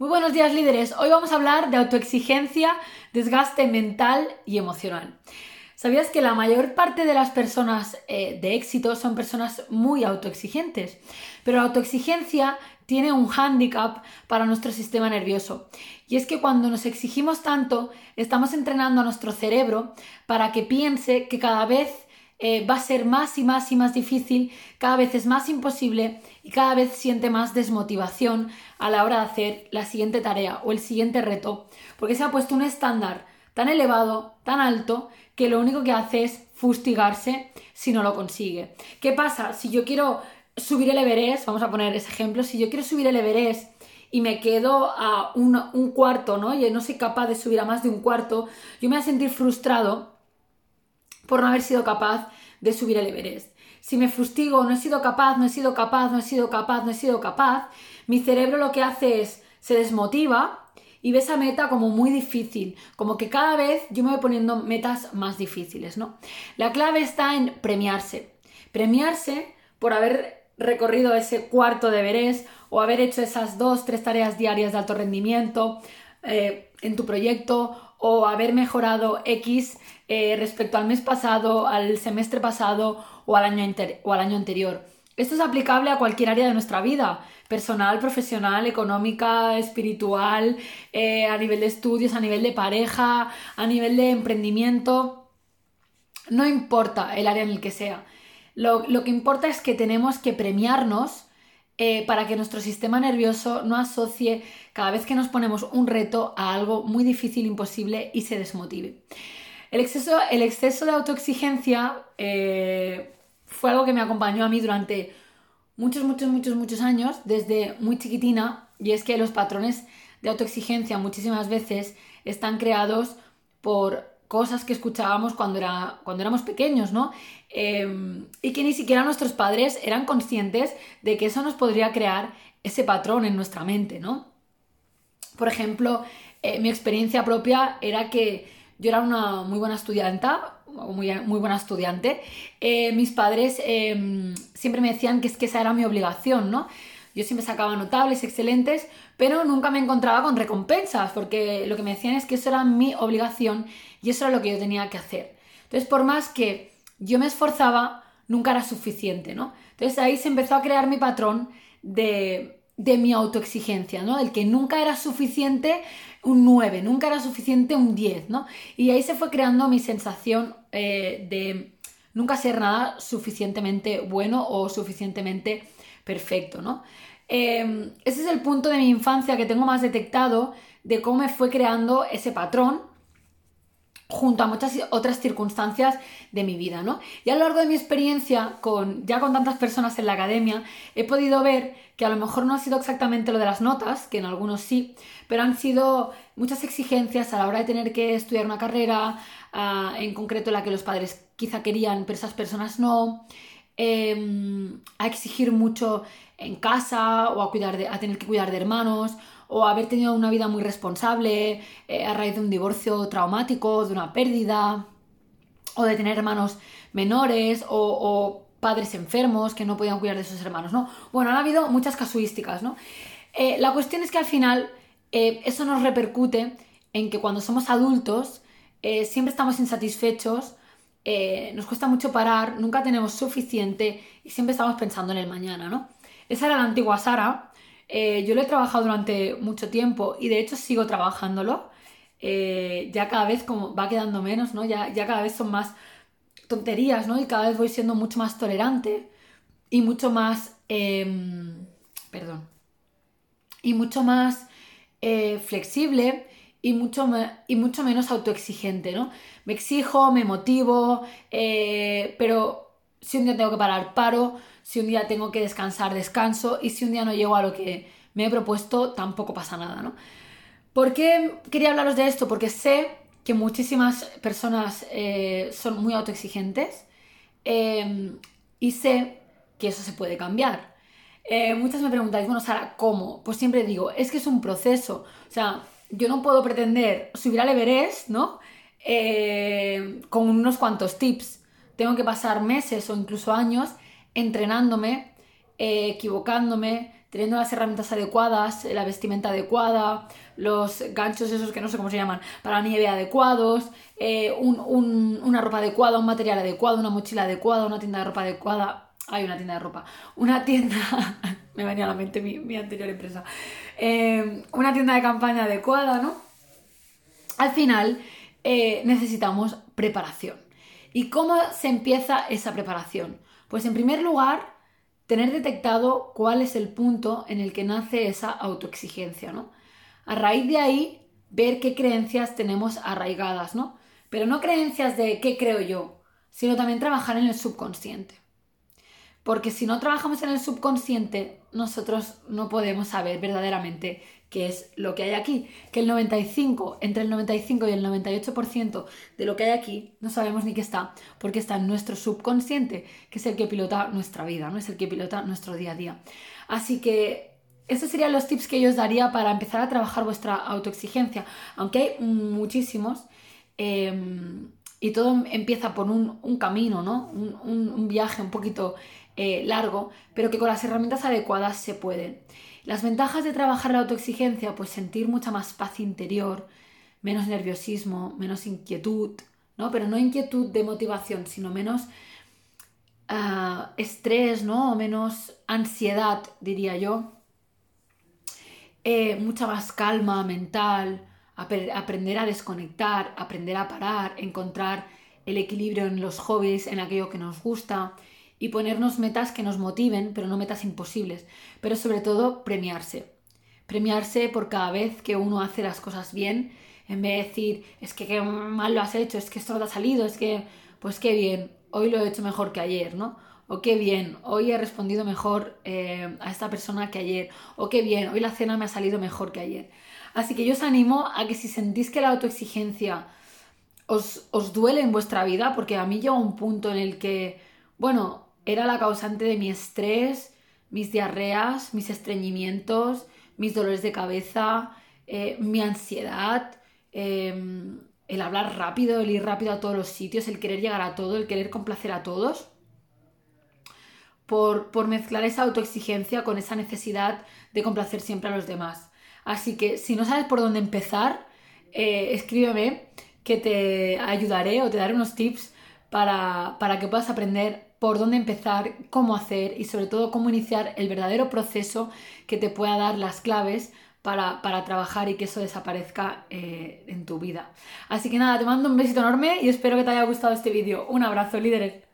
Muy buenos días líderes. Hoy vamos a hablar de autoexigencia, desgaste mental y emocional. ¿Sabías que la mayor parte de las personas eh, de éxito son personas muy autoexigentes? Pero la autoexigencia tiene un hándicap para nuestro sistema nervioso. Y es que cuando nos exigimos tanto, estamos entrenando a nuestro cerebro para que piense que cada vez eh, va a ser más y más y más difícil, cada vez es más imposible y cada vez siente más desmotivación a la hora de hacer la siguiente tarea o el siguiente reto, porque se ha puesto un estándar tan elevado, tan alto, que lo único que hace es fustigarse si no lo consigue. ¿Qué pasa? Si yo quiero subir el Everest, vamos a poner ese ejemplo, si yo quiero subir el Everest y me quedo a un, un cuarto, ¿no? Y no soy capaz de subir a más de un cuarto, yo me voy a sentir frustrado por no haber sido capaz de subir el Everest. Si me fustigo, no he sido capaz, no he sido capaz, no he sido capaz, no he sido capaz, mi cerebro lo que hace es se desmotiva y ve esa meta como muy difícil, como que cada vez yo me voy poniendo metas más difíciles, ¿no? La clave está en premiarse. Premiarse por haber recorrido ese cuarto de Everest o haber hecho esas dos, tres tareas diarias de alto rendimiento eh, en tu proyecto o haber mejorado X eh, respecto al mes pasado, al semestre pasado o al, año anterior. Esto es aplicable a cualquier área de nuestra vida, personal, profesional, económica, espiritual, eh, a nivel de estudios, a nivel de pareja, a nivel de emprendimiento. No importa el área en el que sea. Lo, lo que importa es que tenemos que premiarnos eh, para que nuestro sistema nervioso no asocie cada vez que nos ponemos un reto a algo muy difícil, imposible y se desmotive. El exceso, el exceso de autoexigencia eh, fue algo que me acompañó a mí durante muchos, muchos, muchos, muchos años, desde muy chiquitina, y es que los patrones de autoexigencia muchísimas veces están creados por cosas que escuchábamos cuando, era, cuando éramos pequeños, ¿no? Em, y que ni siquiera nuestros padres eran conscientes de que eso nos podría crear ese patrón en nuestra mente, ¿no? Por ejemplo, eh, mi experiencia propia era que yo era una muy buena estudiante, muy, muy buena estudiante. Eh, mis padres em, siempre me decían que es que esa era mi obligación, ¿no? Yo siempre sacaba notables, excelentes, pero nunca me encontraba con recompensas, porque lo que me decían es que eso era mi obligación y eso era lo que yo tenía que hacer. Entonces, por más que yo me esforzaba, nunca era suficiente, ¿no? Entonces ahí se empezó a crear mi patrón de, de mi autoexigencia, ¿no? El que nunca era suficiente un 9, nunca era suficiente un 10, ¿no? Y ahí se fue creando mi sensación eh, de nunca ser nada suficientemente bueno o suficientemente perfecto, ¿no? Em, ese es el punto de mi infancia que tengo más detectado de cómo me fue creando ese patrón junto a muchas otras circunstancias de mi vida, ¿no? Y a lo largo de mi experiencia con ya con tantas personas en la academia, he podido ver que a lo mejor no ha sido exactamente lo de las notas, que en algunos sí, pero han sido muchas exigencias a la hora de tener que estudiar una carrera, ah, en concreto la que los padres quizá querían, pero esas personas no, em, a exigir mucho en casa o a, cuidar de, a tener que cuidar de hermanos o haber tenido una vida muy responsable eh, a raíz de un divorcio traumático, de una pérdida, o de tener hermanos menores, o, padres enfermos que no podían cuidar de sus hermanos, ¿no? Bueno, han habido muchas casuísticas, ¿no? Eh, la cuestión es que al final eh, eso nos repercute en que cuando somos adultos siempre estamos insatisfechos, nos cuesta mucho parar, nunca tenemos suficiente y siempre estamos pensando en el mañana, ¿no? Esa era la antigua Sara, eh, yo lo he trabajado durante mucho tiempo y de hecho sigo trabajándolo. Eh, ya cada vez como va quedando menos, ¿no? Ya, ya cada vez son más tonterías, ¿no? Y cada vez voy siendo mucho más tolerante y mucho más... Em, perdón. Y mucho más eh, flexible y mucho, y mucho menos autoexigente, ¿no? Me exijo, me motivo, pero si un día tengo que parar, paro, si un día tengo que descansar, descanso, y si un día no llego a lo que me he propuesto, tampoco pasa nada, ¿no? ¿Por qué quería hablaros de esto? Porque sé que muchísimas personas eh, son muy autoexigentes em, y sé que eso se puede cambiar. Eh, muchas me preguntáis, bueno, Sara, ¿cómo? Pues siempre digo, es que es un proceso. O sea, yo no puedo pretender subir al Everest, ¿no? Eh, con unos cuantos tips tengo que pasar meses o incluso años entrenándome, eh, equivocándome, teniendo las herramientas adecuadas, la vestimenta adecuada, los ganchos esos que no sé cómo se llaman, para nieve adecuados, eh, una ropa adecuada, un material adecuado, una mochila adecuada, una tienda de ropa adecuada. Hay una tienda de ropa. Una tienda. Me venía a la mente mi, anterior empresa. Eh, una tienda de campaña adecuada, ¿no? Al final eh, necesitamos preparación. ¿Y cómo se empieza esa preparación? Pues en primer lugar, tener detectado cuál es el punto en el que nace esa autoexigencia, ¿no? A raíz de ahí, ver qué creencias tenemos arraigadas, ¿no? Pero no creencias de qué creo yo, sino también trabajar en el subconsciente. Porque si no trabajamos en el subconsciente, nosotros no podemos saber verdaderamente qué es lo que hay aquí. Que el 95, entre el 95 y el 98% de lo que hay aquí, no sabemos ni qué está, porque está en nuestro subconsciente, que es el que pilota nuestra vida, no es el que pilota nuestro día a día. Así que estos serían los tips que yo os daría para empezar a trabajar vuestra autoexigencia, aunque hay muchísimos. Em, y todo empieza por un, camino, ¿no? Un, viaje un poquito eh, largo, pero que con las herramientas adecuadas se puede. Las ventajas de trabajar la autoexigencia, pues sentir mucha más paz interior, menos nerviosismo, menos inquietud, ¿no? Pero no inquietud de motivación, sino menos ah, estrés, ¿no? O menos ansiedad, diría yo. Eh, mucha más calma mental, aprender a desconectar, aprender a parar, encontrar el equilibrio en los hobbies, en aquello que nos gusta y ponernos metas que nos motiven, pero no metas imposibles, pero sobre todo premiarse. Premiarse por cada vez que uno hace las cosas bien, en vez de decir, es que qué mal lo has hecho, es que esto no te ha salido, es que, pues qué bien, hoy lo he hecho mejor que ayer, ¿no? O qué bien, hoy he respondido mejor eh, a esta persona que ayer, o qué bien, hoy la cena me ha salido mejor que ayer. Así que yo os animo a que si sentís que la autoexigencia os, os duele en vuestra vida, porque a mí llega un punto en el que, bueno, era la causante de mi estrés, mis diarreas, mis estreñimientos, mis dolores de cabeza, eh, mi ansiedad, em, el hablar rápido, el ir rápido a todos los sitios, el querer llegar a todo, el querer complacer a todos. Por, por, mezclar esa autoexigencia con esa necesidad de complacer siempre a los demás. Así que si no sabes por dónde empezar, eh, escríbeme que te ayudaré o te daré unos tips para, para que puedas aprender por dónde empezar, cómo hacer y sobre todo cómo iniciar el verdadero proceso que te pueda dar las claves para, trabajar y que eso desaparezca eh, en tu vida. Así que nada, te mando un besito enorme y espero que te haya gustado este vídeo. Un abrazo, líderes.